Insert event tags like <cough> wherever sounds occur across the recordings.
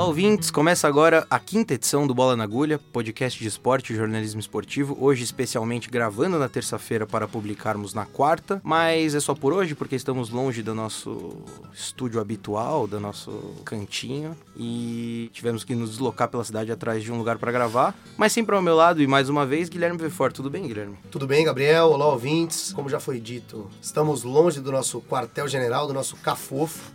Olá, ouvintes! Começa agora a quinta edição do Bola na Agulha, podcast de esporte e jornalismo esportivo. Hoje, especialmente gravando na terça-feira para publicarmos na quarta, mas é só por hoje porque estamos longe do nosso estúdio habitual, do nosso cantinho e tivemos que nos deslocar pela cidade atrás de um lugar para gravar. Mas sempre ao meu lado e mais uma vez, Guilherme Vefort. Tudo bem, Guilherme? Tudo bem, Gabriel? Olá, ouvintes. Como já foi dito, estamos longe do nosso quartel-general, do nosso cafofo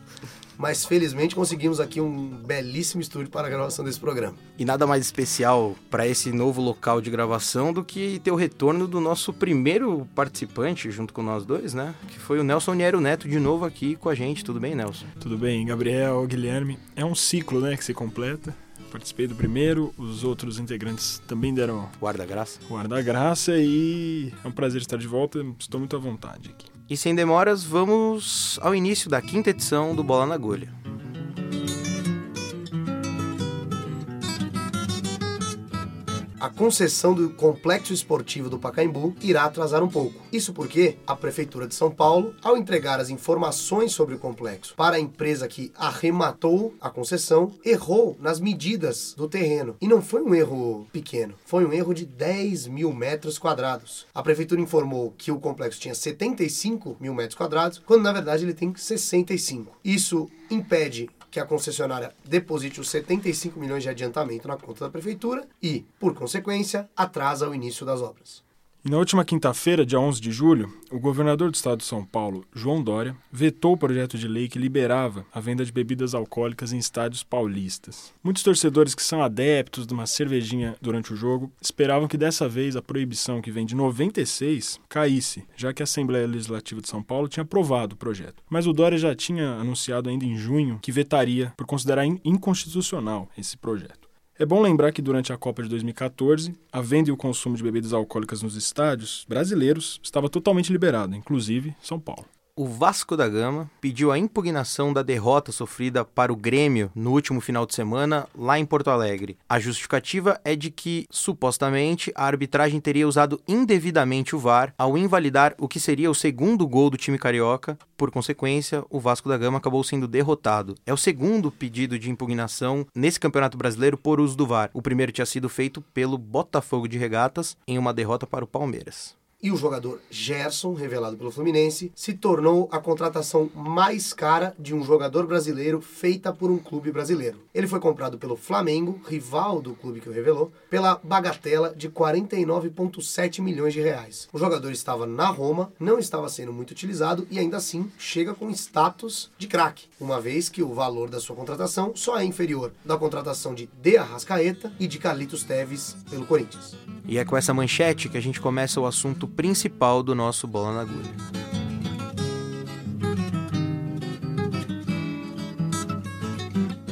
mas felizmente conseguimos aqui um belíssimo estúdio para a gravação desse programa. E nada mais especial para esse novo local de gravação do que ter o retorno do nosso primeiro participante junto com nós dois, né? Que foi o Nelson Niero Neto de novo aqui com a gente. Tudo bem, Nelson? Tudo bem, Gabriel, Guilherme. É um ciclo, né, que se completa. Participei do primeiro, os outros integrantes também deram guarda-graça. Guarda-graça e é um prazer estar de volta. Estou muito à vontade aqui. E sem demoras, vamos ao início da quinta edição do Bola na Agulha. A concessão do complexo esportivo do Pacaembu irá atrasar um pouco. Isso porque a Prefeitura de São Paulo, ao entregar as informações sobre o complexo para a empresa que arrematou a concessão, errou nas medidas do terreno. E não foi um erro pequeno, foi um erro de 10 mil metros quadrados. A Prefeitura informou que o complexo tinha 75 mil metros quadrados, quando na verdade ele tem 65. Isso impede que a concessionária deposite os 75 milhões de adiantamento na conta da prefeitura e, por consequência, atrasa o início das obras. E na última quinta-feira, dia 11 de julho, o governador do estado de São Paulo, João Dória, vetou o projeto de lei que liberava a venda de bebidas alcoólicas em estádios paulistas. Muitos torcedores que são adeptos de uma cervejinha durante o jogo esperavam que dessa vez a proibição que vem de 96 caísse, já que a Assembleia Legislativa de São Paulo tinha aprovado o projeto. Mas o Dória já tinha anunciado ainda em junho que vetaria por considerar inconstitucional esse projeto. É bom lembrar que durante a Copa de 2014, a venda e o consumo de bebidas alcoólicas nos estádios brasileiros estava totalmente liberado, inclusive São Paulo o Vasco da Gama pediu a impugnação da derrota sofrida para o Grêmio no último final de semana lá em Porto Alegre. A justificativa é de que, supostamente, a arbitragem teria usado indevidamente o VAR ao invalidar o que seria o segundo gol do time carioca. Por consequência, o Vasco da Gama acabou sendo derrotado. É o segundo pedido de impugnação nesse Campeonato Brasileiro por uso do VAR. O primeiro tinha sido feito pelo Botafogo de Regatas em uma derrota para o Palmeiras e o jogador Gerson, revelado pelo Fluminense, se tornou a contratação mais cara de um jogador brasileiro feita por um clube brasileiro. Ele foi comprado pelo Flamengo, rival do clube que o revelou, pela bagatela de 49,7 milhões de reais. O jogador estava na Roma, não estava sendo muito utilizado e ainda assim chega com status de craque, uma vez que o valor da sua contratação só é inferior da contratação de De Arrascaeta e de Carlitos Teves pelo Corinthians. E é com essa manchete que a gente começa o assunto principal do nosso Bola na Agulha.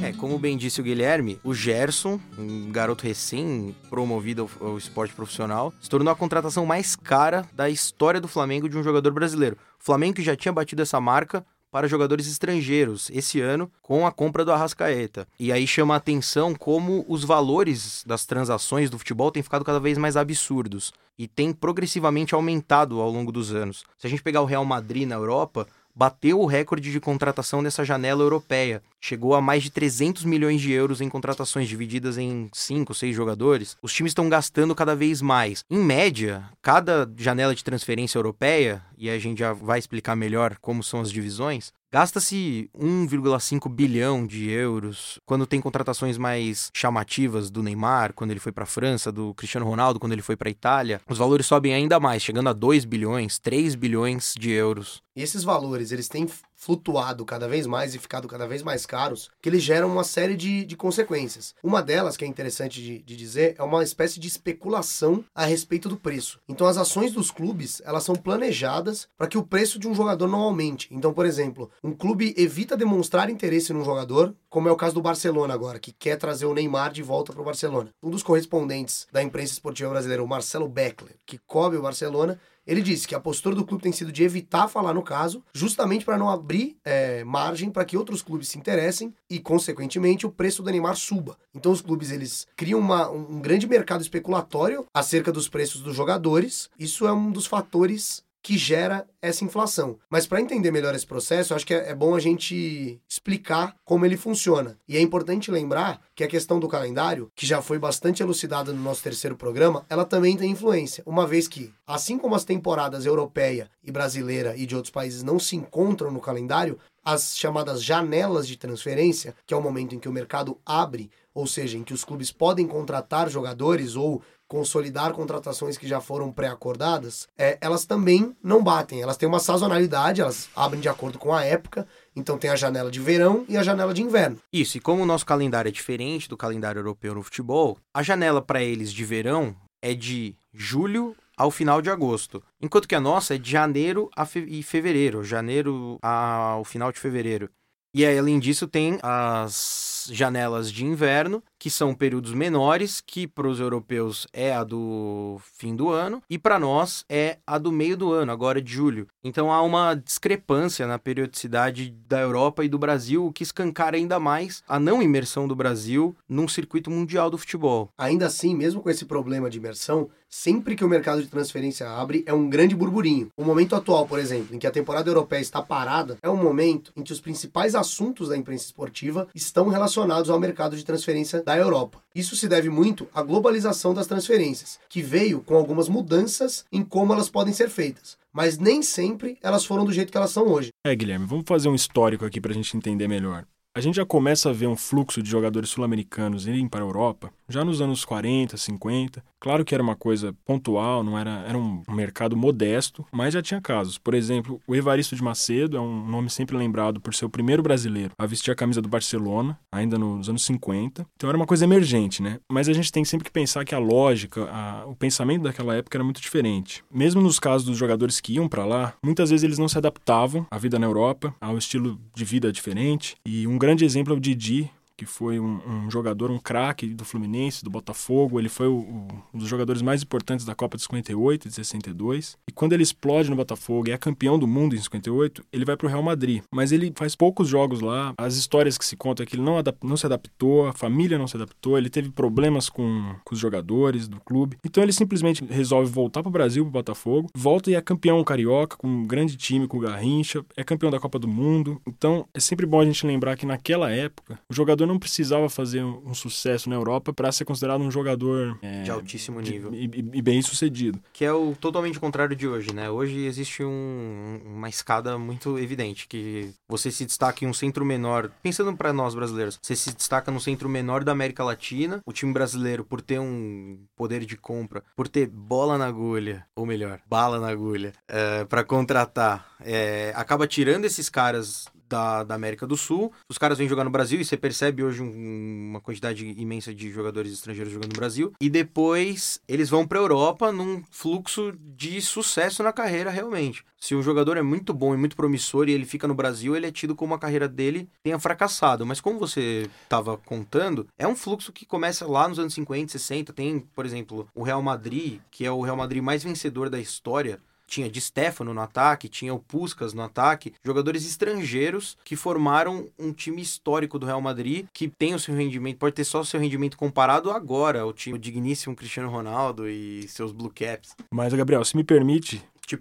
É, como bem disse o Guilherme, o Gerson, um garoto recém-promovido ao, ao esporte profissional, se tornou a contratação mais cara da história do Flamengo de um jogador brasileiro. O Flamengo que já tinha batido essa marca para jogadores estrangeiros esse ano com a compra do Arrascaeta. E aí chama a atenção como os valores das transações do futebol têm ficado cada vez mais absurdos e tem progressivamente aumentado ao longo dos anos. Se a gente pegar o Real Madrid na Europa, bateu o recorde de contratação dessa janela europeia. Chegou a mais de 300 milhões de euros em contratações divididas em 5, 6 jogadores. Os times estão gastando cada vez mais. Em média, cada janela de transferência europeia e a gente já vai explicar melhor como são as divisões, gasta-se 1,5 bilhão de euros quando tem contratações mais chamativas do Neymar, quando ele foi para a França, do Cristiano Ronaldo, quando ele foi para a Itália. Os valores sobem ainda mais, chegando a 2 bilhões, 3 bilhões de euros. E esses valores, eles têm flutuado cada vez mais e ficado cada vez mais caros, que eles geram uma série de, de consequências. Uma delas, que é interessante de, de dizer, é uma espécie de especulação a respeito do preço. Então, as ações dos clubes, elas são planejadas para que o preço de um jogador não aumente. Então, por exemplo, um clube evita demonstrar interesse num jogador, como é o caso do Barcelona agora, que quer trazer o Neymar de volta para o Barcelona. Um dos correspondentes da imprensa esportiva brasileira, o Marcelo Beckler, que cobre o Barcelona, ele disse que a postura do clube tem sido de evitar falar no caso, justamente para não abrir é, margem para que outros clubes se interessem e, consequentemente, o preço do Neymar suba. Então, os clubes eles criam uma, um grande mercado especulatório acerca dos preços dos jogadores. Isso é um dos fatores que gera essa inflação. Mas para entender melhor esse processo, acho que é, é bom a gente explicar como ele funciona. E é importante lembrar que a questão do calendário, que já foi bastante elucidada no nosso terceiro programa, ela também tem influência, uma vez que, assim como as temporadas europeia e brasileira e de outros países não se encontram no calendário, as chamadas janelas de transferência, que é o momento em que o mercado abre, ou seja, em que os clubes podem contratar jogadores ou consolidar contratações que já foram pré-acordadas, é, elas também não batem. Elas têm uma sazonalidade, elas abrem de acordo com a época. Então tem a janela de verão e a janela de inverno. Isso, e como o nosso calendário é diferente do calendário europeu no futebol, a janela para eles de verão é de julho ao final de agosto, enquanto que a nossa é de janeiro a fe fevereiro, janeiro ao final de fevereiro. E aí, além disso, tem as janelas de inverno, que são períodos menores, que para os europeus é a do fim do ano, e para nós é a do meio do ano, agora de julho. Então há uma discrepância na periodicidade da Europa e do Brasil, o que escancara ainda mais a não imersão do Brasil num circuito mundial do futebol. Ainda assim, mesmo com esse problema de imersão, sempre que o mercado de transferência abre, é um grande burburinho. O momento atual, por exemplo, em que a temporada europeia está parada, é um momento em que os principais assuntos da imprensa esportiva estão relacionados ao mercado de transferência da Europa. Isso se deve muito à globalização das transferências, que veio com algumas mudanças em como elas podem ser feitas. Mas nem sempre elas foram do jeito que elas são hoje. É, Guilherme, vamos fazer um histórico aqui para a gente entender melhor. A gente já começa a ver um fluxo de jogadores sul-americanos irem para a Europa já nos anos 40, 50. Claro que era uma coisa pontual, não era, era um mercado modesto, mas já tinha casos. Por exemplo, o Evaristo de Macedo é um nome sempre lembrado por ser o primeiro brasileiro a vestir a camisa do Barcelona, ainda nos anos 50. Então era uma coisa emergente, né? Mas a gente tem sempre que pensar que a lógica, a, o pensamento daquela época era muito diferente. Mesmo nos casos dos jogadores que iam para lá, muitas vezes eles não se adaptavam à vida na Europa, ao estilo de vida diferente. E um grande exemplo é o Didi, que foi um, um jogador, um craque do Fluminense, do Botafogo. Ele foi o, o, um dos jogadores mais importantes da Copa de 58 e de 62. E quando ele explode no Botafogo e é campeão do mundo em 58, ele vai para o Real Madrid. Mas ele faz poucos jogos lá. As histórias que se contam é que ele não, não se adaptou, a família não se adaptou, ele teve problemas com, com os jogadores do clube. Então ele simplesmente resolve voltar para o Brasil, para Botafogo, volta e é campeão carioca, com um grande time, com o Garrincha, é campeão da Copa do Mundo. Então é sempre bom a gente lembrar que naquela época o jogador jogador não precisava fazer um, sucesso na Europa para ser considerado um jogador é, de altíssimo nível de, e, e, bem sucedido. Que é o totalmente contrário de hoje, né? Hoje existe um, uma escada muito evidente que você se destaca em um centro menor, pensando para nós brasileiros, você se destaca no centro menor da América Latina, o time brasileiro por ter um poder de compra, por ter bola na agulha, ou melhor, bala na agulha, é, para contratar, é, acaba tirando esses caras da, da América do Sul. Os caras vêm jogar no Brasil e você percebe hoje um, uma quantidade imensa de jogadores estrangeiros jogando no Brasil. E depois eles vão para Europa num fluxo de sucesso na carreira realmente. Se o jogador é muito bom e muito promissor e ele fica no Brasil, ele é tido como a carreira dele tenha fracassado. Mas como você estava contando, é um fluxo que começa lá nos anos 50, 60. Tem, por exemplo, o Real Madrid, que é o Real Madrid mais vencedor da história tinha Di Stefano no ataque, tinha o Puskas no ataque, jogadores estrangeiros que formaram um time histórico do Real Madrid, que tem o seu rendimento, pode ter só o seu rendimento comparado agora ao time digníssimo Cristiano Ronaldo e seus Blue Caps. Mas, Gabriel, se me permite, te.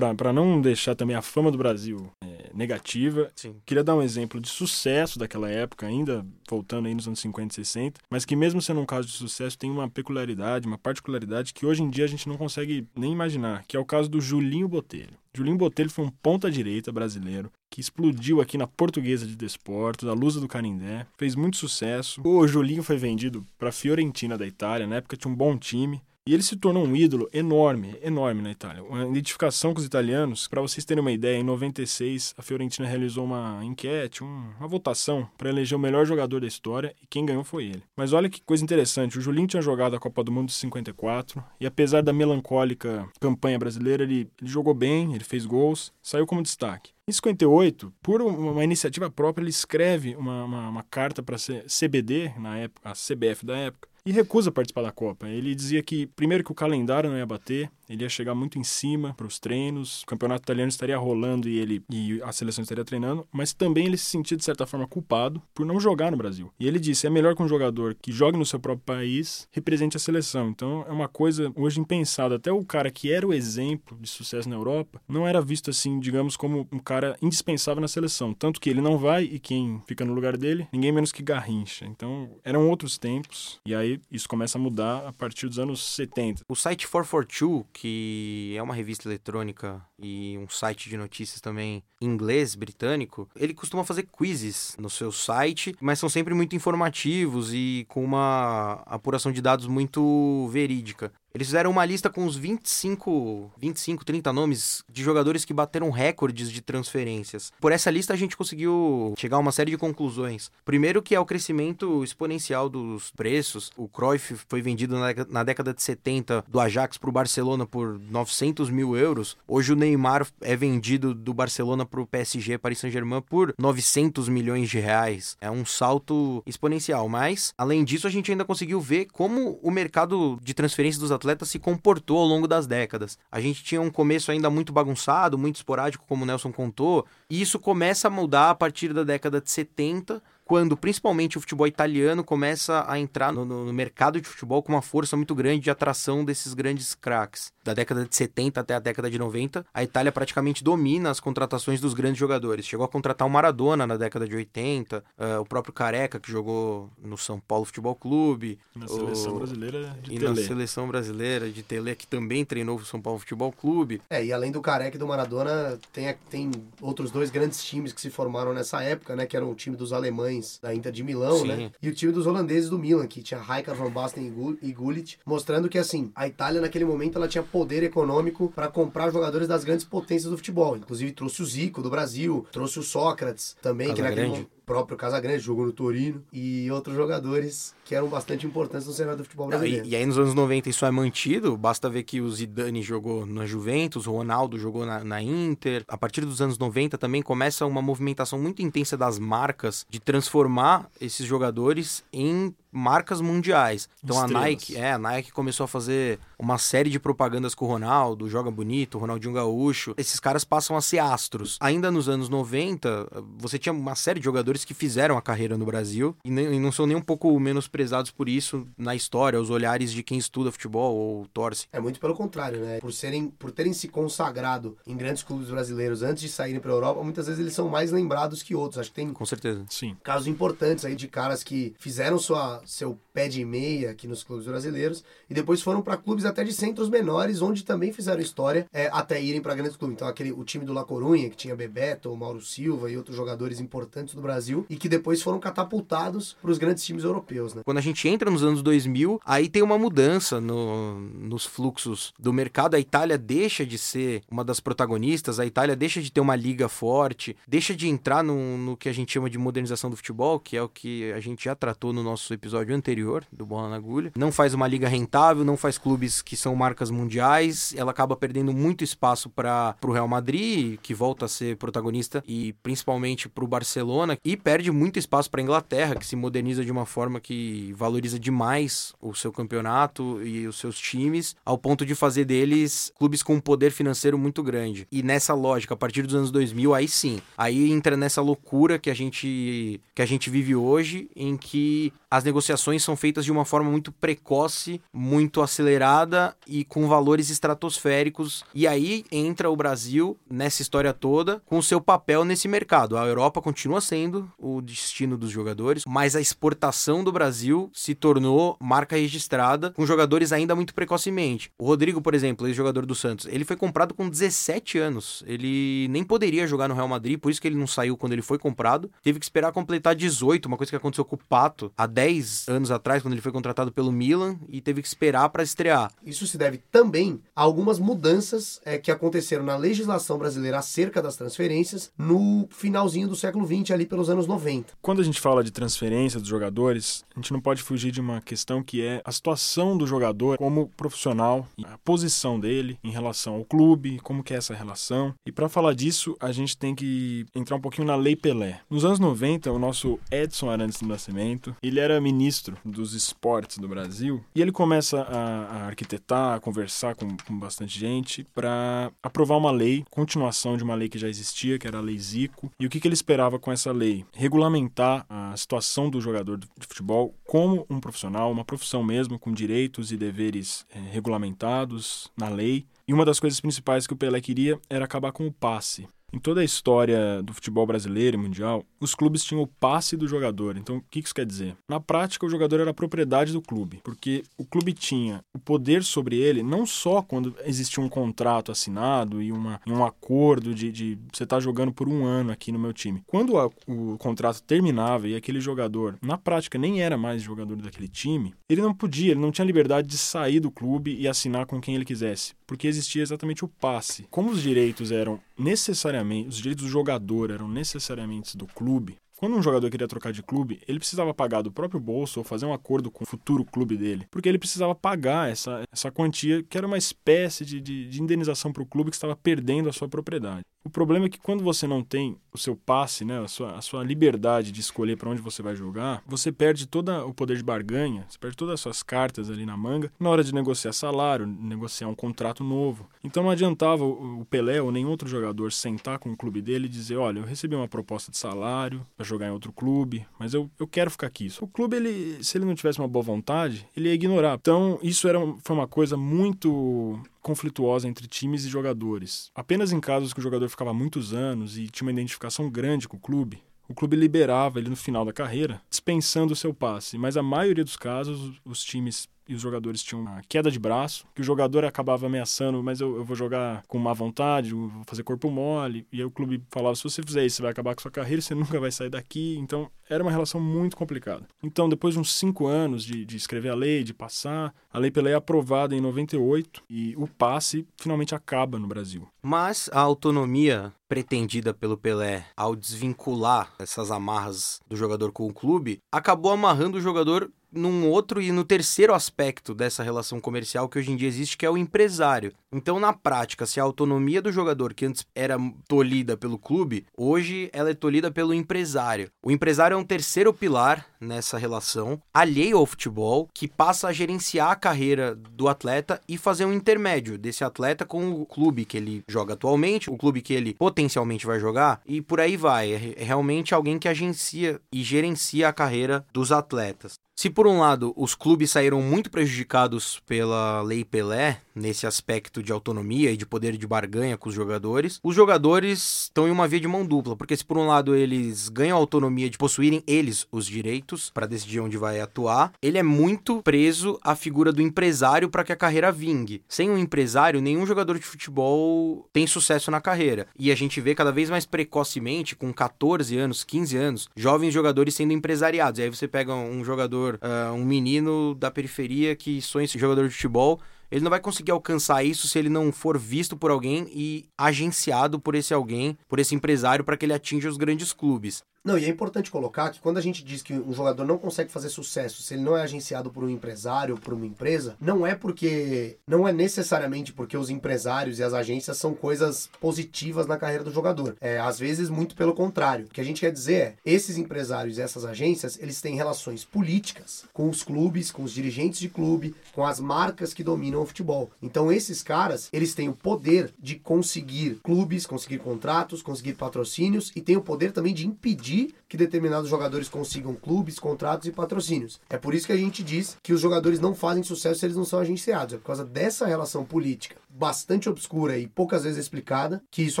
Para não deixar também a fama do Brasil é, negativa, Sim. queria dar um exemplo de sucesso daquela época, ainda voltando aí nos anos 50 e 60, mas que mesmo sendo um caso de sucesso tem uma peculiaridade, uma particularidade que hoje em dia a gente não consegue nem imaginar, que é o caso do Julinho Botelho. Julinho Botelho foi um ponta-direita brasileiro que explodiu aqui na Portuguesa de Desportos, a Lusa do Canindé, fez muito sucesso. O Julinho foi vendido para Fiorentina da Itália, na época tinha um bom time, e ele se tornou um ídolo enorme, enorme na Itália. Uma identificação com os italianos. Para vocês terem uma ideia, em 96 a Fiorentina realizou uma enquete, uma votação para eleger o melhor jogador da história e quem ganhou foi ele. Mas olha que coisa interessante, o Julinho tinha jogado a Copa do Mundo de 54 e apesar da melancólica campanha brasileira, ele, ele jogou bem, ele fez gols, saiu como destaque. Em 58, por uma iniciativa própria, ele escreve uma, uma, uma carta para a CBD, na época, a CBF da época, e recusa participar da Copa. Ele dizia que, primeiro, que o calendário não ia bater, ele ia chegar muito em cima para os treinos, o campeonato italiano estaria rolando e ele e a seleção estaria treinando, mas também ele se sentia de certa forma culpado por não jogar no Brasil. E ele disse: é melhor que um jogador que jogue no seu próprio país represente a seleção. Então é uma coisa hoje impensada. Até o cara que era o exemplo de sucesso na Europa não era visto assim, digamos, como um cara indispensável na seleção. Tanto que ele não vai e quem fica no lugar dele, ninguém menos que Garrincha. Então eram outros tempos e aí isso começa a mudar a partir dos anos 70. O site 442 que é uma revista eletrônica e um site de notícias também inglês, britânico, ele costuma fazer quizzes no seu site, mas são sempre muito informativos e com uma apuração de dados muito verídica. Eles fizeram uma lista com os 25, 25, 30 nomes de jogadores que bateram recordes de transferências. Por essa lista a gente conseguiu chegar a uma série de conclusões. Primeiro que é o crescimento exponencial dos preços. O Cruyff foi vendido na década de 70 do Ajax para o Barcelona por 900 mil euros. Hoje o Neymar é vendido do Barcelona para o PSG, Paris Saint-Germain, por 900 milhões de reais. É um salto exponencial. Mas, além disso, a gente ainda conseguiu ver como o mercado de transferência dos atletas atleta se comportou ao longo das décadas. A gente tinha um começo ainda muito bagunçado, muito esporádico, como o Nelson contou, e isso começa a mudar a partir da década de 70 quando principalmente o futebol italiano começa a entrar no, no, mercado de futebol com uma força muito grande de atração desses grandes craques. Da década de 70 até a década de 90, a Itália praticamente domina as contratações dos grandes jogadores. Chegou a contratar o Maradona na década de 80, uh, eh, o próprio Careca, que jogou no São Paulo Futebol Clube. Na o... seleção brasileira de e Tele. na seleção brasileira de Tele, que também treinou o São Paulo Futebol Clube. É, e além do Careca e do Maradona, tem, tem outros dois grandes times que se formaram nessa época, né? Que eram o time dos alemães alemães da Inter de Milão, né? Sim. né? E o time dos holandeses do Milan, que tinha Rijkaard, Van Basten e Gullit, mostrando que, assim, a Itália naquele momento ela tinha poder econômico para comprar jogadores das grandes potências do futebol. Inclusive trouxe o Zico do Brasil, trouxe o Sócrates também, Casa que naquele momento próprio Casagrande jogou no Torino e outros jogadores que eram bastante importantes no cenário do futebol brasileiro. Não, e, e, aí nos anos 90 isso é mantido, basta ver que o Zidane jogou na Juventus, o Ronaldo jogou na, na Inter. A partir dos anos 90 também começa uma movimentação muito intensa das marcas de transformar esses jogadores em marcas mundiais. Então Estrelas. a Nike, é, a Nike começou a fazer uma série de propagandas com o Ronaldo, joga bonito, Ronaldinho Gaúcho. Esses caras passam a ser astros. Ainda nos anos 90, você tinha uma série de jogadores que fizeram a carreira no Brasil e, nem, e não são nem um pouco menosprezados por isso na história, os olhares de quem estuda futebol ou torce. É muito pelo contrário, né? Por serem, por terem se consagrado em grandes clubes brasileiros antes de saírem para a Europa, muitas vezes eles são mais lembrados que outros. Acho que tem com certeza. Sim. Casos importantes aí de caras que fizeram sua seu pé de meia aqui nos clubes brasileiros e depois foram para clubes até de centros menores, onde também fizeram história é, até irem para grandes clubes. Então, aquele, o time do La Corunha, que tinha Bebeto, Mauro Silva e outros jogadores importantes do Brasil e que depois foram catapultados para os grandes times europeus. Né? Quando a gente entra nos anos 2000, aí tem uma mudança no, nos fluxos do mercado. A Itália deixa de ser uma das protagonistas, a Itália deixa de ter uma liga forte, deixa de entrar no, no que a gente chama de modernização do futebol, que é o que a gente já tratou no nosso episódio anterior do Bola na Agulha. Não faz uma liga rentável, não faz clubes que são marcas mundiais, ela acaba perdendo muito espaço para o Real Madrid, que volta a ser protagonista, e principalmente para o Barcelona, e perde muito espaço para a Inglaterra, que se moderniza de uma forma que valoriza demais o seu campeonato e os seus times, ao ponto de fazer deles clubes com um poder financeiro muito grande. E nessa lógica, a partir dos anos 2000, aí sim, aí entra nessa loucura que a gente que a gente vive hoje, em que as negociações são feitas de uma forma muito precoce, muito acelerada e com valores estratosféricos. E aí entra o Brasil nessa história toda com seu papel nesse mercado. A Europa continua sendo o destino dos jogadores, mas a exportação do Brasil se tornou marca registrada com jogadores ainda muito precocemente. O Rodrigo, por exemplo, ex-jogador do Santos, ele foi comprado com 17 anos. Ele nem poderia jogar no Real Madrid, por isso que ele não saiu quando ele foi comprado. Teve que esperar completar 18, uma coisa que aconteceu com o Pato há 10 anos atrás, quando ele foi contratado pelo Milan e teve que esperar para estrear. Isso se deve também a algumas mudanças é, que aconteceram na legislação brasileira acerca das transferências no finalzinho do século XX, ali pelos anos 90. Quando a gente fala de transferência dos jogadores, a gente não pode fugir de uma questão que é a situação do jogador como profissional, a posição dele em relação ao clube, como que é essa relação. E para falar disso, a gente tem que entrar um pouquinho na Lei Pelé. Nos anos 90, o nosso Edson Arantes do Nascimento, ele era ministro ministro dos esportes do Brasil e ele começa a, a arquitetar, a conversar com, com bastante gente para aprovar uma lei, continuação de uma lei que já existia, que era a Lei Zico. E o que, que ele esperava com essa lei? Regulamentar a situação do jogador de futebol como um profissional, uma profissão mesmo, com direitos e deveres é, regulamentados na lei. E uma das coisas principais que o Pelé queria era acabar com o passe. Em toda a história do futebol brasileiro e mundial, os clubes tinham o passe do jogador. Então, o que isso quer dizer? Na prática, o jogador era propriedade do clube, porque o clube tinha o poder sobre ele não só quando existia um contrato assinado e, uma, um acordo de, de você estar tá jogando por um ano aqui no meu time. Quando a, o contrato terminava e aquele jogador, na prática, nem era mais jogador daquele time, ele não podia, ele não tinha liberdade de sair do clube e assinar com quem ele quisesse, porque existia exatamente o passe. Como os direitos eram necessariamente, os direitos do jogador eram necessariamente do clube, quando um jogador queria trocar de clube, ele precisava pagar do próprio bolso ou fazer um acordo com o futuro clube dele, porque ele precisava pagar essa, essa quantia que era uma espécie de, de, de indenização para o clube que estava perdendo a sua propriedade. O problema é que quando você não tem o seu passe, né, a, sua, a sua liberdade de escolher para onde você vai jogar, você perde todo o poder de barganha, você perde todas as suas cartas ali na manga na hora de negociar salário, negociar um contrato novo. Então não adiantava o Pelé ou nenhum outro jogador sentar com o clube dele e dizer: olha, eu recebi uma proposta de salário para jogar em outro clube, mas eu, eu quero ficar aqui. O clube, ele, se ele não tivesse uma boa vontade, ele ia ignorar. Então isso era, foi uma coisa muito conflituosa entre times e jogadores. Apenas em casos que o jogador ficava muitos anos e tinha uma identificação grande com o clube, o clube liberava ele no final da carreira, dispensando o seu passe. Mas a maioria dos casos, os times e os jogadores tinham uma queda de braço, que o jogador acabava ameaçando, mas eu, eu vou jogar com má vontade, vou fazer corpo mole. E aí o clube falava: se você fizer isso, você vai acabar com sua carreira, você <laughs> nunca vai sair daqui. Então era uma relação muito complicada. Então, depois de uns cinco anos de, de escrever a lei, de passar, a Lei Pelé é aprovada em 98 e o passe finalmente acaba no Brasil. Mas a autonomia pretendida pelo Pelé ao desvincular essas amarras do jogador com o clube acabou amarrando o jogador num outro e no terceiro aspecto dessa relação comercial que hoje em dia existe, que é o empresário. Então, na prática, se a autonomia do jogador, que antes era tolhida pelo clube, hoje ela é tolhida pelo empresário. O empresário é um terceiro pilar nessa relação, alheio ao futebol, que passa a gerenciar a carreira do atleta e fazer um intermédio desse atleta com o clube que ele joga atualmente, o clube que ele potencialmente vai jogar, e por aí vai. É realmente alguém que agencia e gerencia a carreira dos atletas. Se por um lado os clubes saíram muito prejudicados pela Lei Pelé, nesse aspecto de autonomia e de poder de barganha com os jogadores, os jogadores estão em uma via de mão dupla, porque se por um lado eles ganham autonomia de possuírem eles os direitos para decidir onde vai atuar, ele é muito preso à figura do empresário para que a carreira vingue. Sem um empresário, nenhum jogador de futebol tem sucesso na carreira. E a gente vê cada vez mais precocemente, com 14 anos, 15 anos, jovens jogadores sendo empresariados. E aí você pega um jogador jogador, uh, um menino da periferia que sonha ser jogador de futebol, ele não vai conseguir alcançar isso se ele não for visto por alguém e agenciado por esse alguém, por esse empresário, para que ele atinja os grandes clubes. Não, e é importante colocar que quando a gente diz que um jogador não consegue fazer sucesso se ele não é agenciado por um empresário ou por uma empresa, não é porque. Não é necessariamente porque os empresários e as agências são coisas positivas na carreira do jogador. É, às vezes, muito pelo contrário. O que a gente quer dizer é: esses empresários e essas agências, eles têm relações políticas com os clubes, com os dirigentes de clube, com as marcas que dominam o futebol. Então, esses caras, eles têm o poder de conseguir clubes, conseguir contratos, conseguir patrocínios e têm o poder também de impedir impedir que determinados jogadores consigam clubes, contratos e patrocínios. É por isso que a gente diz que os jogadores não fazem sucesso se eles não são agenciados. É por causa dessa relação política bastante obscura e poucas vezes explicada que isso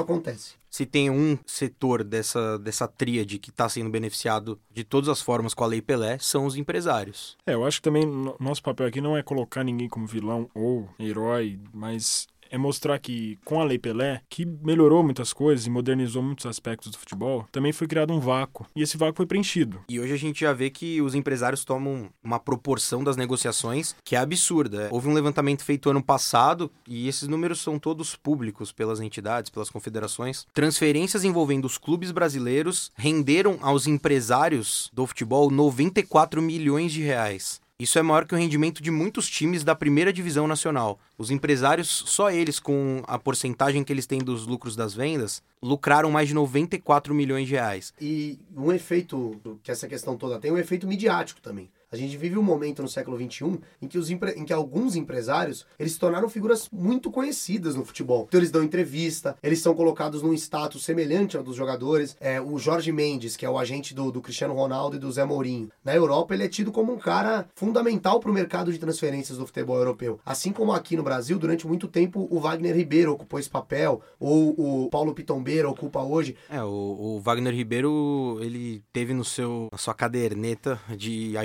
acontece. Se tem um setor dessa, dessa tríade que está sendo beneficiado de todas as formas com a Lei Pelé, são os empresários. É, eu acho que também nosso papel aqui não é colocar ninguém como vilão ou herói, mas é mostrar que com a Lei Pelé, que melhorou muitas coisas e modernizou muitos aspectos do futebol, também foi criado um vácuo. E esse vácuo foi preenchido. E hoje a gente já vê que os empresários tomam uma proporção das negociações que é absurda. Houve um levantamento feito ano passado e esses números são todos públicos pelas entidades, pelas confederações. Transferências envolvendo os clubes brasileiros renderam aos empresários do futebol 94 milhões de reais. Isso é maior que o rendimento de muitos times da primeira divisão nacional. Os empresários, só eles, com a porcentagem que eles têm dos lucros das vendas, lucraram mais de 94 milhões de reais. E um efeito que essa questão toda tem, um efeito midiático também. A gente vive um momento no século XXI em que, os em que alguns empresários eles se tornaram figuras muito conhecidas no futebol. Então eles dão entrevista, eles são colocados num status semelhante ao dos jogadores. É, o Jorge Mendes, que é o agente do, do Cristiano Ronaldo e do Zé Mourinho. Na Europa, ele é tido como um cara fundamental para o mercado de transferências do futebol europeu. Assim como aqui no Brasil, durante muito tempo, o Wagner Ribeiro ocupou esse papel, ou o Paulo Pitombeira ocupa hoje. É, o, o Wagner Ribeiro, ele teve no seu, na sua caderneta de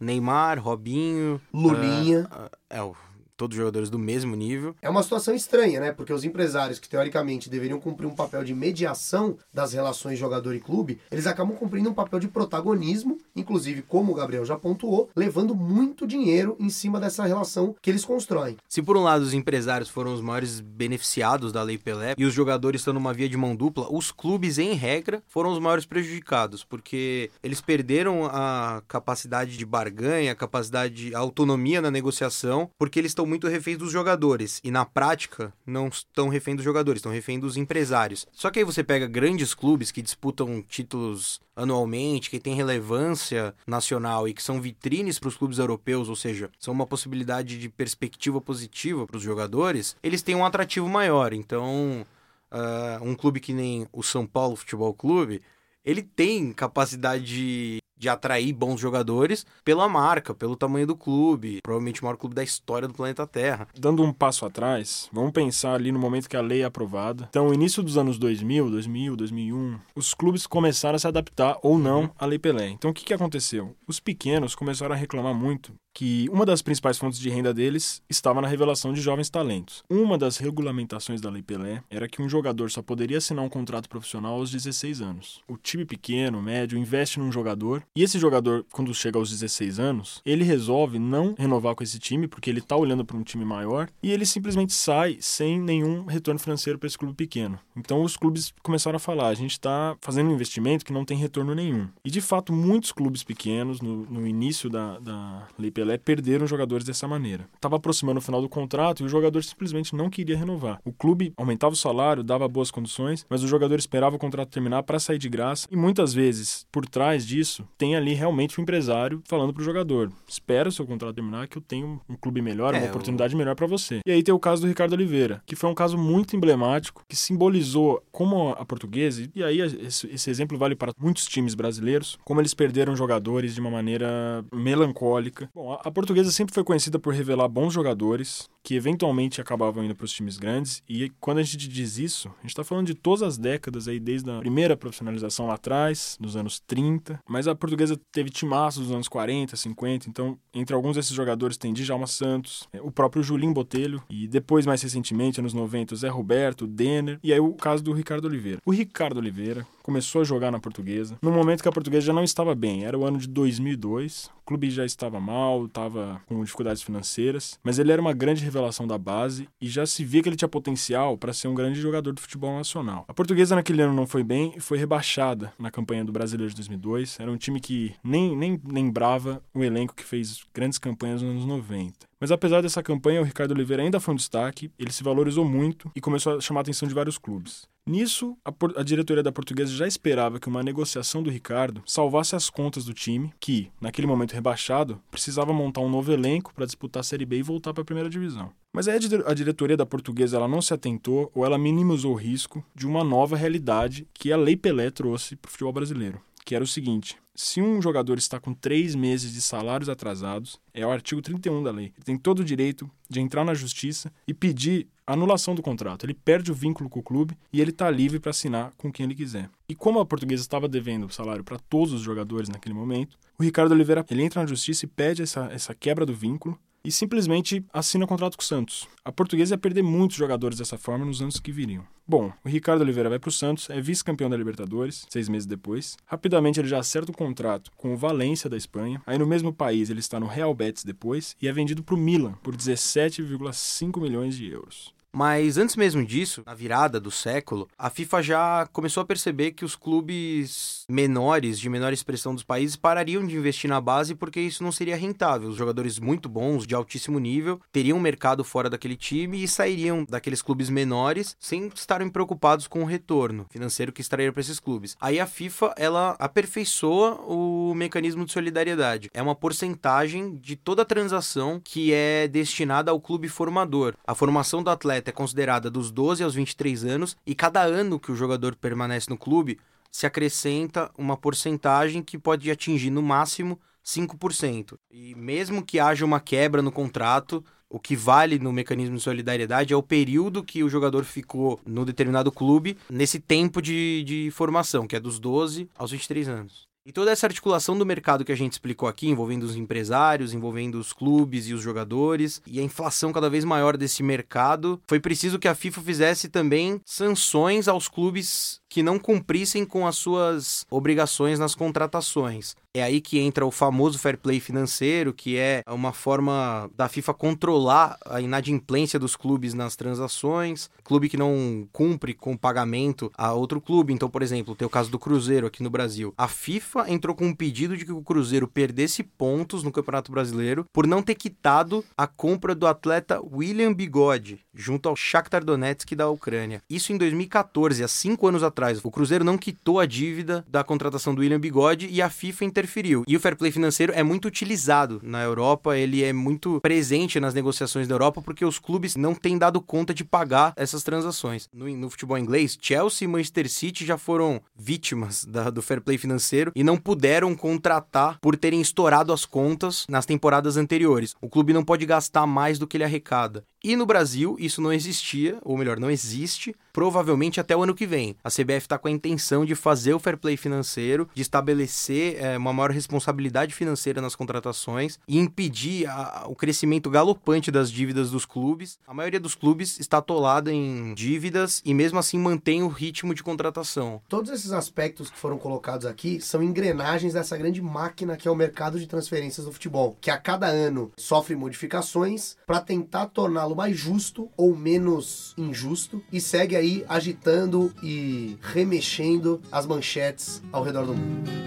Neymar, Robinho, Lulinha. Uh, uh, é, o todos jogadores do mesmo nível. É uma situação estranha, né? Porque os empresários que teoricamente deveriam cumprir um papel de mediação das relações jogador e clube, eles acabam cumprindo um papel de protagonismo, inclusive como o Gabriel já pontuou, levando muito dinheiro em cima dessa relação que eles constroem. Se por um lado os empresários foram os maiores beneficiados da Lei Pelé e os jogadores estão numa via de mão dupla, os clubes em regra foram os maiores prejudicados, porque eles perderam a capacidade de barganha, a capacidade, a autonomia na negociação, porque eles estão muito reféns dos jogadores. E na prática, não estão refém dos jogadores, estão refém dos empresários. Só que aí você pega grandes clubes que disputam títulos anualmente, que têm relevância nacional e que são vitrines para os clubes europeus, ou seja, são uma possibilidade de perspectiva positiva para os jogadores, eles têm um atrativo maior. Então, uh, um clube que nem o São Paulo Futebol Clube, ele tem capacidade de de atrair bons jogadores pela marca, pelo tamanho do clube, provavelmente o maior clube da história do planeta Terra. Dando um passo atrás, vamos pensar ali no momento que a lei é aprovada. Então, início dos anos 2000, 2000, 2001, os clubes começaram a se adaptar ou não uhum. à Lei Pelé. Então, o que, que aconteceu? Os pequenos começaram a reclamar muito que uma das principais fontes de renda deles estava na revelação de jovens talentos. Uma das regulamentações da Lei Pelé era que um jogador só poderia assinar um contrato profissional aos 16 anos. O time pequeno, médio, investe num jogador e esse jogador, quando chega aos 16 anos, ele resolve não renovar com esse time porque ele está olhando para um time maior e ele simplesmente sai sem nenhum retorno financeiro para esse clube pequeno. Então os clubes começaram a falar: a gente está fazendo um investimento que não tem retorno nenhum. E de fato, muitos clubes pequenos, no, no início da, da Lei Pelé, Pelé perderam jogadores dessa maneira. Estava aproximando o final do contrato e o jogador simplesmente não queria renovar. O clube aumentava o salário, dava boas condições, mas o jogador esperava o contrato terminar para sair de graça. E muitas vezes, por trás disso, tem ali realmente um empresário falando para o jogador: espera o seu contrato terminar que eu tenho um clube melhor, é, uma oportunidade o... melhor para você. E aí tem o caso do Ricardo Oliveira, que foi um caso muito emblemático, que simbolizou como a portuguesa, e aí esse, esse exemplo vale para muitos times brasileiros, como eles perderam jogadores de uma maneira melancólica. Bom, a portuguesa sempre foi conhecida por revelar bons jogadores que eventualmente acabavam indo para os times grandes. E quando a gente diz isso, a gente está falando de todas as décadas aí, desde a primeira profissionalização lá atrás, nos anos 30. Mas a portuguesa teve timaços nos anos 40, 50. Então, entre alguns desses jogadores tem Djalma Santos, o próprio Julinho Botelho. E depois, mais recentemente, anos 90, o Zé Roberto, Denner. E aí o caso do Ricardo Oliveira. O Ricardo Oliveira começou a jogar na portuguesa no momento que a portuguesa já não estava bem. Era o ano de 2002. O clube já estava mal, estava com dificuldades financeiras. Mas ele era uma grande revelação da base e já se via que ele tinha potencial para ser um grande jogador do futebol nacional. A portuguesa naquele ano não foi bem e foi rebaixada na campanha do Brasileiro de 2002. Era um time que nem, nem lembrava o elenco que fez grandes campanhas nos anos 90. Mas apesar dessa campanha, o Ricardo Oliveira ainda foi um destaque, ele se valorizou muito e começou a chamar a atenção de vários clubes. Nisso, a, a, diretoria da Portuguesa já esperava que uma negociação do Ricardo salvasse as contas do time, que, naquele momento rebaixado, precisava montar um novo elenco para disputar a Série B e voltar para a primeira divisão. Mas aí a diretoria da Portuguesa ela não se atentou ou ela minimizou o risco de uma nova realidade que a Lei Pelé trouxe para o futebol brasileiro, que era o seguinte: se um jogador está com três meses de salários atrasados, é o artigo 31 da lei. Ele tem todo o direito de entrar na justiça e pedir anulação do contrato. Ele perde o vínculo com o clube e ele está livre para assinar com quem ele quiser. E como a portuguesa estava devendo salário para todos os jogadores naquele momento, o Ricardo Oliveira ele entra na justiça e pede essa, essa quebra do vínculo e simplesmente assina o contrato com o Santos. A portuguesa ia perder muitos jogadores dessa forma nos anos que viriam. Bom, o Ricardo Oliveira vai para o Santos, é vice-campeão da Libertadores, seis meses depois. Rapidamente ele já acerta o contrato com o Valência da Espanha. Aí no mesmo país ele está no Real Betis depois e é vendido para o Milan por 17,5 milhões de euros. Mas antes mesmo disso, na virada do século, a FIFA já começou a perceber que os clubes menores, de menor expressão dos países, parariam de investir na base porque isso não seria rentável. Os jogadores muito bons, de altíssimo nível, teriam mercado fora daquele time e sairiam daqueles clubes menores sem estarem preocupados com o retorno financeiro que extraíram para esses clubes. Aí a FIFA, ela aperfeiçoa o mecanismo de solidariedade. É uma porcentagem de toda transação que é destinada ao clube formador. A formação do atleta é considerada dos 12 aos 23 anos e cada ano que o jogador permanece no clube se acrescenta uma porcentagem que pode atingir no máximo 5%. E mesmo que haja uma quebra no contrato, o que vale no mecanismo de solidariedade é o período que o jogador ficou no determinado clube nesse tempo de, de formação, que é dos 12 aos 23 anos. E toda essa articulação do mercado que a gente explicou aqui, envolvendo os empresários, envolvendo os clubes e os jogadores, e a inflação cada vez maior desse mercado, foi preciso que a FIFA fizesse também sanções aos clubes que não cumprissem com as suas obrigações nas contratações. É aí que entra o famoso fair play financeiro, que é uma forma da FIFA controlar a inadimplência dos clubes nas transações, clube que não cumpre com pagamento a outro clube. Então, por exemplo, tem o caso do Cruzeiro aqui no Brasil. A FIFA entrou com um pedido de que o Cruzeiro perdesse pontos no Campeonato Brasileiro por não ter quitado a compra do atleta William Bigode junto ao Shakhtar Donetsk da Ucrânia. Isso em 2014, há cinco anos atrás atrás. O Cruzeiro não quitou a dívida da contratação do William Bigode e a FIFA interferiu. E o fair play financeiro é muito utilizado na Europa, ele é muito presente nas negociações da Europa porque os clubes não têm dado conta de pagar essas transações. No, no futebol inglês, Chelsea e Manchester City já foram vítimas da, do fair play financeiro e não puderam contratar por terem estourado as contas nas temporadas anteriores. O clube não pode gastar mais do que ele arrecada. E no Brasil, isso não existia, ou melhor, não existe, provavelmente até o ano que vem. A CBF está com a intenção de fazer o fair play financeiro, de estabelecer é, uma maior responsabilidade financeira nas contratações e impedir a, o crescimento galopante das dívidas dos clubes. A maioria dos clubes está atolada em dívidas e mesmo assim mantém o ritmo de contratação. Todos esses aspectos que foram colocados aqui são engrenagens dessa grande máquina que é o mercado de transferências do futebol, que a cada ano sofre modificações para tentar torná-lo mais justo ou menos injusto e segue aí agitando e remexendo as manchetes ao redor do mundo.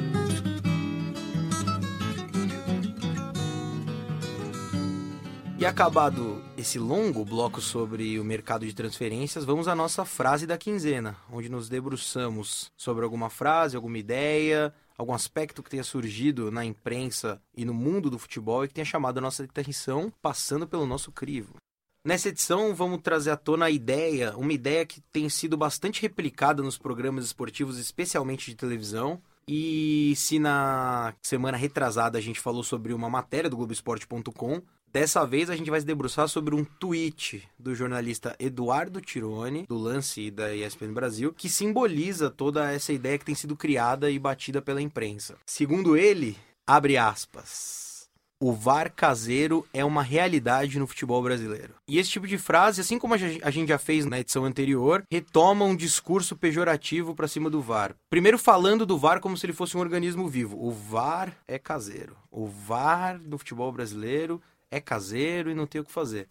E acabado esse longo bloco sobre o mercado de transferências, vamos à nossa frase da quinzena, onde nos debruçamos sobre alguma frase, alguma ideia, algum aspecto que tenha surgido na imprensa e no mundo do futebol e que tenha chamado a nossa atenção, passando pelo nosso crivo. Nessa edição, vamos trazer à tona a ideia, uma ideia que tem sido bastante replicada nos programas esportivos, especialmente de televisão. E se na semana retrasada a gente falou sobre uma matéria do Globoesporte.com, dessa vez a gente vai se debruçar sobre um tweet do jornalista Eduardo Tironi, do Lance da ESPN Brasil, que simboliza toda essa ideia que tem sido criada e batida pela imprensa. Segundo ele, abre aspas o VAR caseiro é uma realidade no futebol brasileiro. E esse tipo de frase, assim como a gente já fez na edição anterior, retoma um discurso pejorativo para cima do VAR. Primeiro falando do VAR como se ele fosse um organismo vivo. O VAR é caseiro. O VAR do futebol brasileiro é caseiro e não tem o que fazer.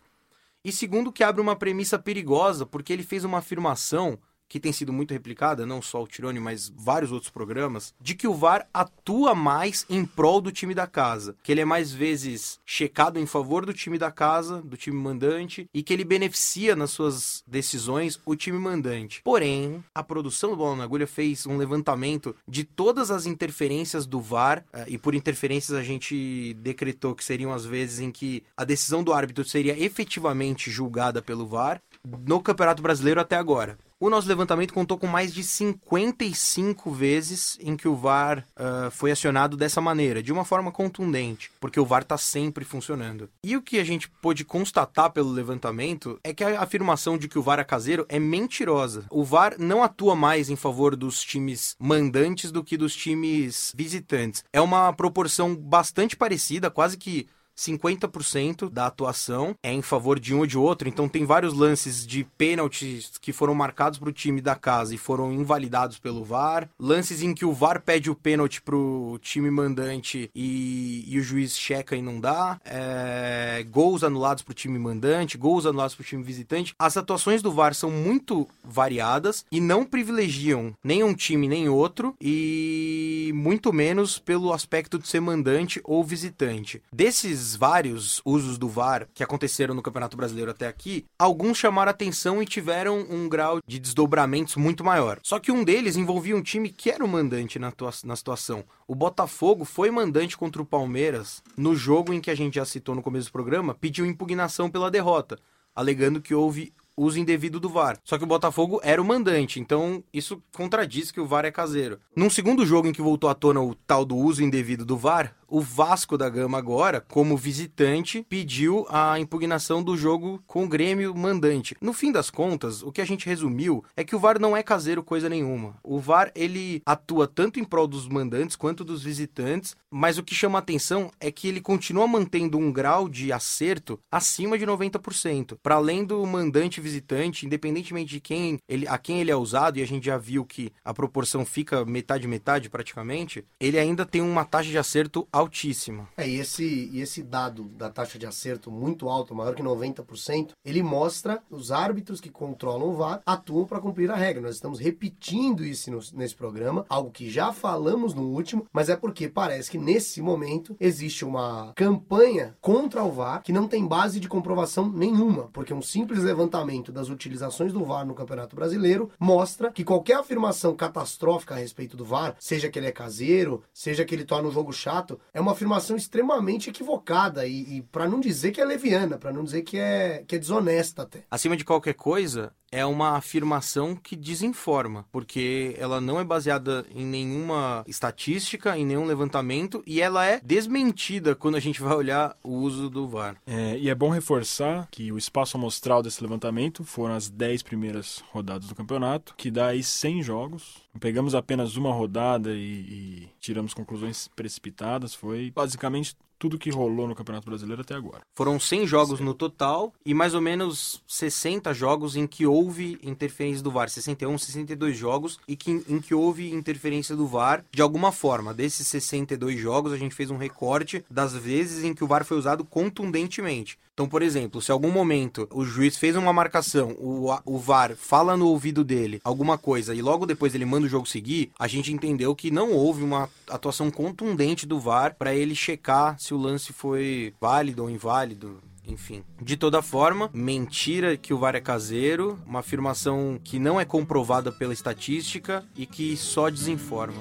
E segundo que abre uma premissa perigosa, porque ele fez uma afirmação que tem sido muito replicada, não só o Tirone, mas vários outros programas, de que o VAR atua mais em prol do time da casa, que ele é mais vezes checado em favor do time da casa, do time mandante, e que ele beneficia nas suas decisões o time mandante. Porém, a produção do Bola na Agulha fez um levantamento de todas as interferências do VAR, eh, e por interferências a gente decretou que seriam as vezes em que a decisão do árbitro seria efetivamente julgada pelo VAR, no Campeonato Brasileiro até agora. O nosso levantamento contou com mais de 55 vezes em que o VAR uh, foi acionado dessa maneira, de uma forma contundente, porque o VAR está sempre funcionando. E o que a gente pôde constatar pelo levantamento é que a afirmação de que o VAR é caseiro é mentirosa. O VAR não atua mais em favor dos times mandantes do que dos times visitantes. É uma proporção bastante parecida, quase que 50% da atuação é em favor de um ou de outro. Então tem vários lances de pênaltis que foram marcados para o time da casa e foram invalidados pelo VAR. Lances em que o VAR pede o pênalti pro time mandante e, e o juiz checa e não dá. É, gols anulados pro time mandante, gols anulados pro time visitante. As atuações do VAR são muito variadas e não privilegiam nem um time nem outro e muito menos pelo aspecto de ser mandante ou visitante. Desses vários usos do VAR que aconteceram no Campeonato Brasileiro até aqui, alguns chamaram atenção e tiveram um grau de desdobramentos muito maior. Só que um deles envolvia um time que era o mandante na, na situação. O Botafogo foi mandante contra o Palmeiras no jogo em que a gente já citou no começo do programa, pediu impugnação pela derrota, alegando que houve uso indevido do VAR. Só que o Botafogo era o mandante, então isso contradiz que o VAR é caseiro. Num segundo jogo em que voltou à tona o tal do uso indevido do VAR, o Vasco da Gama agora, como visitante, pediu a impugnação do jogo com o Grêmio mandante. No fim das contas, o que a gente resumiu é que o VAR não é caseiro coisa nenhuma. O VAR ele atua tanto em prol dos mandantes quanto dos visitantes, mas o que chama atenção é que ele continua mantendo um grau de acerto acima de 90%. Para além do mandante visitante, independentemente de quem ele, a quem ele é usado, e a gente já viu que a proporção fica metade metade praticamente, ele ainda tem uma taxa de acerto altíssima. É, e esse, e esse dado da taxa de acerto muito alto, maior que 90%, ele mostra os árbitros que controlam o VAR atuam para cumprir a regra. Nós estamos repetindo isso no, nesse programa, algo que já falamos no último, mas é porque parece que nesse momento existe uma campanha contra o VAR que não tem base de comprovação nenhuma, porque um simples levantamento das utilizações do VAR no Campeonato Brasileiro mostra que qualquer afirmação catastrófica a respeito do VAR, seja que ele é caseiro, seja que ele torna o jogo chato, é uma afirmação extremamente equivocada e, e para não dizer que é leviana, para não dizer que é, que é desonesta até. Acima de qualquer coisa, é uma afirmação que desinforma, porque ela não é baseada em nenhuma estatística, em nenhum levantamento, e ela é desmentida quando a gente vai olhar o uso do VAR. É, e é bom reforçar que o espaço amostral desse levantamento foram as 10 primeiras rodadas do campeonato, que dá aí 100 jogos. Pegamos apenas uma rodada e, e tiramos conclusões precipitadas. Foi basicamente tudo que rolou no Campeonato Brasileiro até agora. Foram 100 jogos no total e mais ou menos 60 jogos em que houve interferência do VAR. 61, 62 jogos e que, em que houve interferência do VAR de alguma forma. Desses 62 jogos, a gente fez um recorte das vezes em que o VAR foi usado contundentemente. Então, por exemplo, se algum momento o juiz fez uma marcação, o, o VAR fala no ouvido dele alguma coisa e logo depois ele manda o jogo seguir, a gente entendeu que não houve uma atuação contundente do VAR para ele checar se o lance foi válido ou inválido. Enfim, de toda forma, mentira que o VAR é caseiro, uma afirmação que não é comprovada pela estatística e que só desinforma.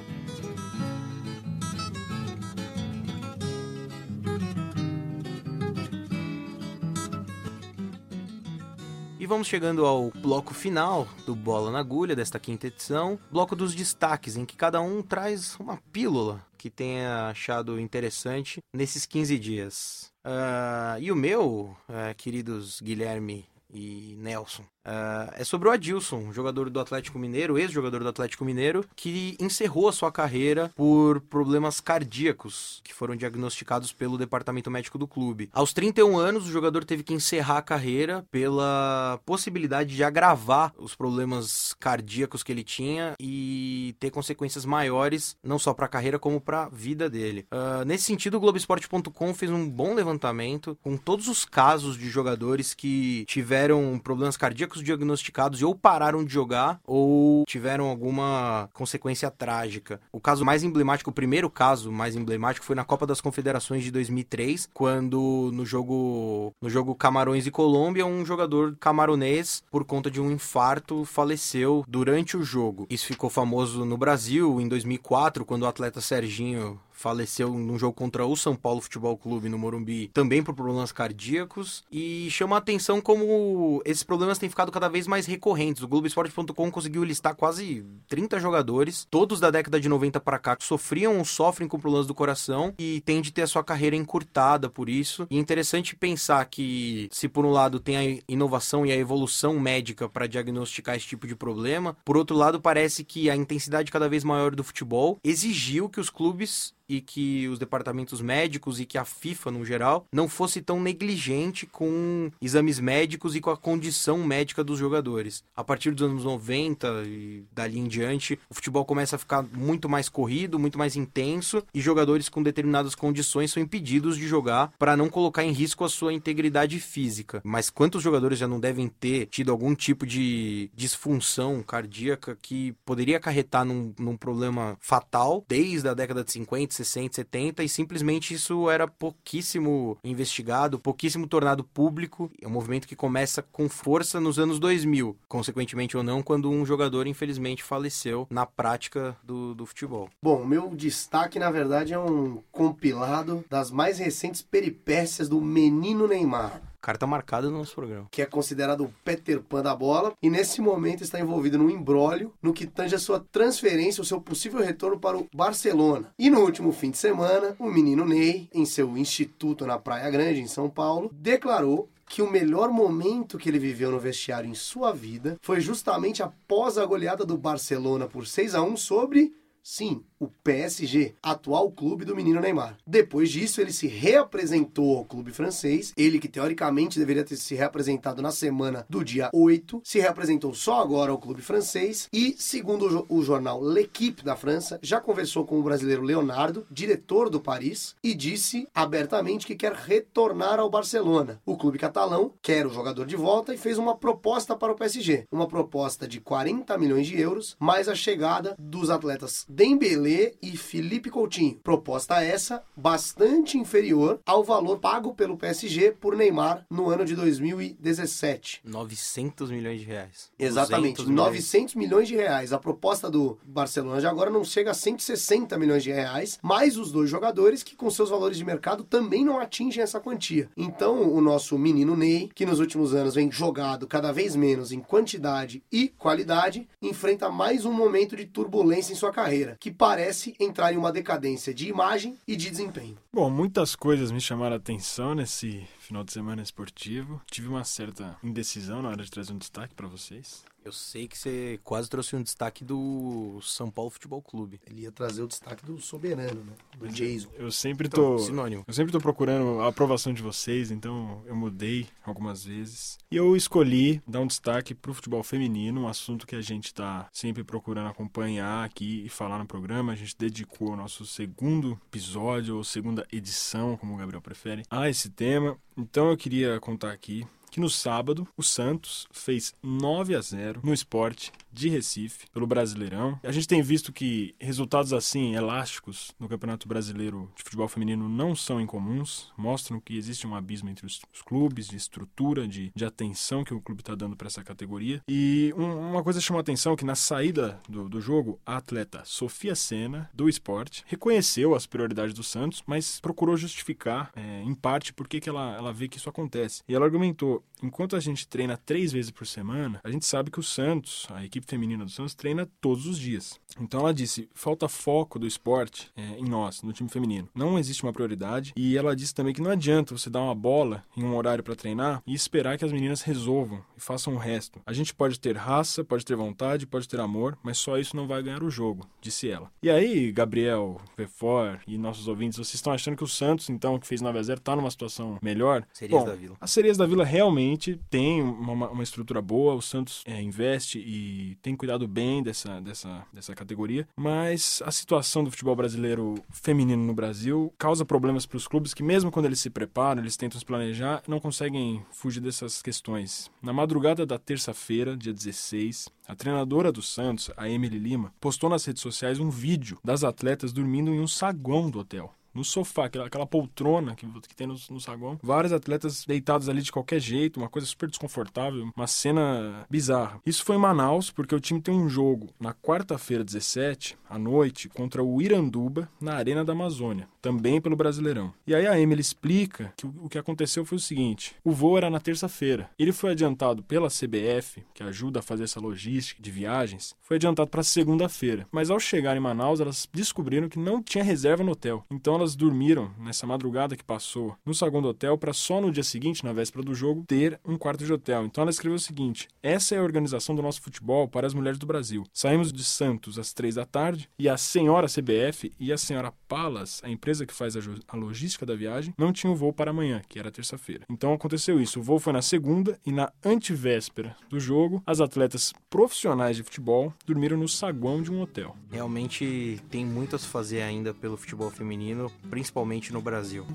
E vamos chegando ao bloco final do Bola na Agulha desta quinta edição, bloco dos destaques, em que cada um traz uma pílula que tenha achado interessante nesses 15 dias. Uh, e o meu, uh, queridos Guilherme e Nelson, Uh, é sobre o Adilson, jogador do Atlético Mineiro, ex-jogador do Atlético Mineiro, que encerrou a sua carreira por problemas cardíacos que foram diagnosticados pelo departamento médico do clube. Aos 31 anos, o jogador teve que encerrar a carreira pela possibilidade de agravar os problemas cardíacos que ele tinha e ter consequências maiores, não só para a carreira, como para a vida dele. Uh, nesse sentido, o Globoesporte.com fez um bom levantamento com todos os casos de jogadores que tiveram problemas cardíacos diagnosticados e ou pararam de jogar ou tiveram alguma consequência trágica. O caso mais emblemático, o primeiro caso mais emblemático foi na Copa das Confederações de 2003, quando no jogo no jogo Camarões e Colômbia, um jogador camaronês por conta de um infarto faleceu durante o jogo. Isso ficou famoso no Brasil em 2004, quando o atleta Serginho faleceu num jogo contra o São Paulo Futebol Clube no Morumbi, também por problemas cardíacos, e chama a atenção como esses problemas têm ficado cada vez mais recorrentes. O Globoesporte.com conseguiu listar quase 30 jogadores, todos da década de 90 para cá, que sofriam ou sofrem com problemas do coração e têm de ter a sua carreira encurtada por isso. E é interessante pensar que, se por um lado tem a inovação e a evolução médica para diagnosticar esse tipo de problema, por outro lado, parece que a intensidade cada vez maior do futebol exigiu que os clubes e que os departamentos médicos e que a FIFA, no geral, não fosse tão negligente com exames médicos e com a condição médica dos jogadores. A partir dos anos 90 e dali em diante, o futebol começa a ficar muito mais corrido, muito mais intenso e jogadores com determinadas condições são impedidos de jogar para não colocar em risco a sua integridade física. Mas quantos jogadores já não devem ter tido algum tipo de disfunção cardíaca que poderia acarretar num, num problema fatal desde a década de 50, 60, 70 e simplesmente isso era pouquíssimo investigado, pouquíssimo tornado público. É um movimento que começa com força nos anos 2000, consequentemente ou não, quando um jogador infelizmente faleceu na prática do, do futebol. Bom, meu destaque na verdade é um compilado das mais recentes peripécias do menino Neymar cara tá marcado no nosso programa. Que é considerado o Peter Pan da bola e nesse momento está envolvido num embrólio no que tange a sua transferência, o seu possível retorno para o Barcelona. E no último fim de semana, o menino Ney, em seu instituto na Praia Grande, em São Paulo, declarou que o melhor momento que ele viveu no vestiário em sua vida foi justamente após a goleada do Barcelona por 6 a 1 sobre, sim, o PSG, atual clube do menino Neymar. Depois disso, ele se reapresentou ao clube francês, ele que teoricamente deveria ter se reapresentado na semana do dia 8, se reapresentou só agora ao clube francês e, segundo o jornal L'Equipe da França, já conversou com o brasileiro Leonardo, diretor do Paris, e disse abertamente que quer retornar ao Barcelona. O clube catalão quer o jogador de volta e fez uma proposta para o PSG, uma proposta de 40 milhões de euros, mais a chegada dos atletas Dembélé e Felipe Coutinho. Proposta essa bastante inferior ao valor pago pelo PSG por Neymar no ano de 2017. 900 milhões de reais. Exatamente, 900 milhões de reais. A proposta do Barcelona de agora não chega a 160 milhões de reais, mais os dois jogadores que com seus valores de mercado também não atingem essa quantia. Então, o nosso menino Ney, que nos últimos anos vem jogado cada vez menos em quantidade e qualidade, enfrenta mais um momento de turbulência em sua carreira, que parece parece entrar em uma decadência de imagem e de desempenho. Bom, muitas coisas me chamaram a atenção nesse final de semana esportivo. Tive uma certa indecisão na hora de trazer um destaque para vocês. Eu sei que você quase trouxe um destaque do São Paulo Futebol Clube. Ele ia trazer o destaque do soberano, né? Do Jason. Eu sempre tô. Então, sinônimo. Eu sempre tô procurando a aprovação de vocês, então eu mudei algumas vezes. E eu escolhi dar um destaque pro futebol feminino, um assunto que a gente tá sempre procurando acompanhar aqui e falar no programa. A gente dedicou o nosso segundo episódio, ou segunda edição, como o Gabriel prefere, a esse tema. Então eu queria contar aqui que no sábado o Santos fez 9 a 0 no esporte de Recife, pelo Brasileirão. A gente tem visto que resultados assim, elásticos, no Campeonato Brasileiro de Futebol Feminino não são incomuns, mostram que existe um abismo entre os, clubes, de estrutura, de, de atenção que o clube está dando para essa categoria. E um, uma coisa chamou a atenção que na saída do, do jogo, a atleta Sofia Sena, do esporte, reconheceu as prioridades do Santos, mas procurou justificar, é, em parte, por que ela, ela vê que isso acontece. E ela argumentou: enquanto a gente treina três vezes por semana, a gente sabe que o Santos, a equipe feminina do Santos treina todos os dias. Então ela disse: falta foco do esporte é, em nós, no time feminino. Não existe uma prioridade. E ela disse também que não adianta você dar uma bola em um horário para treinar e esperar que as meninas resolvam e façam o resto. A gente pode ter raça, pode ter vontade, pode ter amor, mas só isso não vai ganhar o jogo, disse ela. E aí, Gabriel, Vefor e nossos ouvintes, vocês estão achando que o Santos, então, que fez 9 a 0 tá numa situação melhor? Serias Bom, da Vila. As Serias da Vila realmente tem uma, uma estrutura boa, o Santos é, investe e tem cuidado bem dessa, dessa, dessa categoria, mas a situação do futebol brasileiro feminino no Brasil causa problemas para os clubes que, mesmo quando eles se preparam, eles tentam se planejar, não conseguem fugir dessas questões. Na madrugada da terça-feira, dia 16, a treinadora do Santos, a Emily Lima, postou nas redes sociais um vídeo das atletas dormindo em um saguão do hotel no sofá, aquela, aquela poltrona que, que tem no, no saguão. Vários atletas deitados ali de qualquer jeito, uma coisa super desconfortável, uma cena bizarra. Isso foi em Manaus, porque o time tem um jogo na quarta-feira, 17, à noite, contra o Iranduba, na Arena da Amazônia, também pelo Brasileirão. E aí a Emily explica que o, o que aconteceu foi o seguinte: o voo era na terça-feira. Ele foi adiantado pela CBF, que ajuda a fazer essa logística de viagens, foi adiantado para segunda-feira. Mas ao chegar em Manaus, elas descobriram que não tinha reserva no hotel. Então elas elas dormiram nessa madrugada que passou no saguão do hotel para só no dia seguinte, na véspera do jogo, ter um quarto de hotel. Então ela escreveu o seguinte: Essa é a organização do nosso futebol para as mulheres do Brasil. Saímos de Santos às três da tarde e a senhora CBF e a senhora Palas, a empresa que faz a, logística da viagem, não tinham voo para amanhã, que era terça-feira. Então aconteceu isso. O voo foi na segunda e na antivéspera do jogo, as atletas profissionais de futebol dormiram no saguão de um hotel. Realmente tem muito a se fazer ainda pelo futebol feminino, principalmente no Brasil.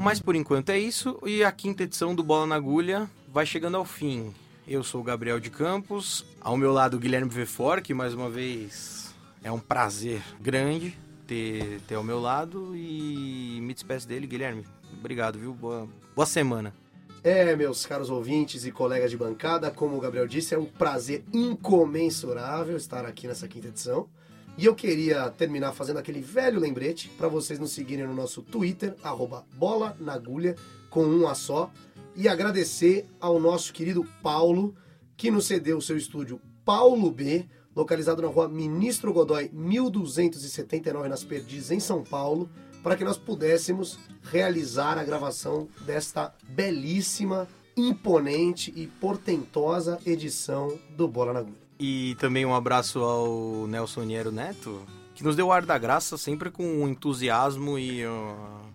Mas por enquanto é isso, e a quinta edição do Bola na Agulha vai chegando ao fim. Eu sou o Gabriel de Campos, ao meu lado o Guilherme Vefor, que mais uma vez é um prazer grande ter, ter ao meu lado, e me despeço dele, Guilherme. Obrigado, viu? Boa, boa semana. É, meus caros ouvintes e colegas de bancada, como o Gabriel disse, é um prazer incomensurável estar aqui nessa quinta edição. E eu queria terminar fazendo aquele velho lembrete para vocês nos seguirem no nosso Twitter, arroba bola na agulha, com um a só, e agradecer ao nosso querido Paulo, que nos cedeu o seu estúdio Paulo B, localizado na rua Ministro Godói 1279, nas Perdizes, em São Paulo, para que nós pudéssemos realizar a gravação desta belíssima, imponente e portentosa edição do Bola na Agulha. E também um abraço ao Nelson Niero Neto, que nos deu o ar da graça sempre com um entusiasmo e uh,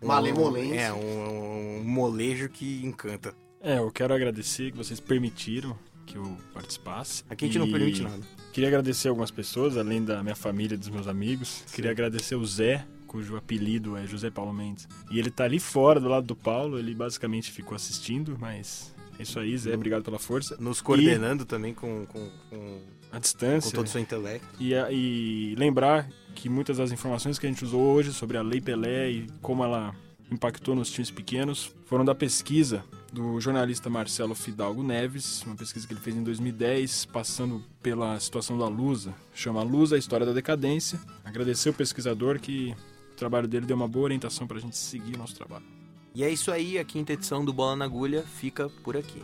um, Malemolência. É, um, um molejo que encanta. É, eu quero agradecer que vocês permitiram que eu participasse. Aqui a gente não E permite nada. Queria agradecer algumas pessoas, além da minha família e dos meus amigos. Queria agradecer o Zé, cujo apelido é José Paulo Mendes. E ele tá ali fora, do lado do Paulo. Ele basicamente ficou assistindo, mas é isso aí, Zé. Obrigado pela força. Nos coordenando também com, com, com, A com distância. todo o seu intelecto. E, e lembrar que muitas das informações que a gente usou hoje sobre a Lei Pelé e como ela impactou nos times pequenos foram da pesquisa do jornalista Marcelo Fidalgo Neves, uma pesquisa que ele fez em 2010, passando pela situação da Lusa. Chama Lusa, a História da Decadência. Agradecer o pesquisador que trabalho dele deu uma boa orientação para a gente seguir o nosso trabalho. E é isso aí, a quinta edição do Bola na Agulha fica por aqui.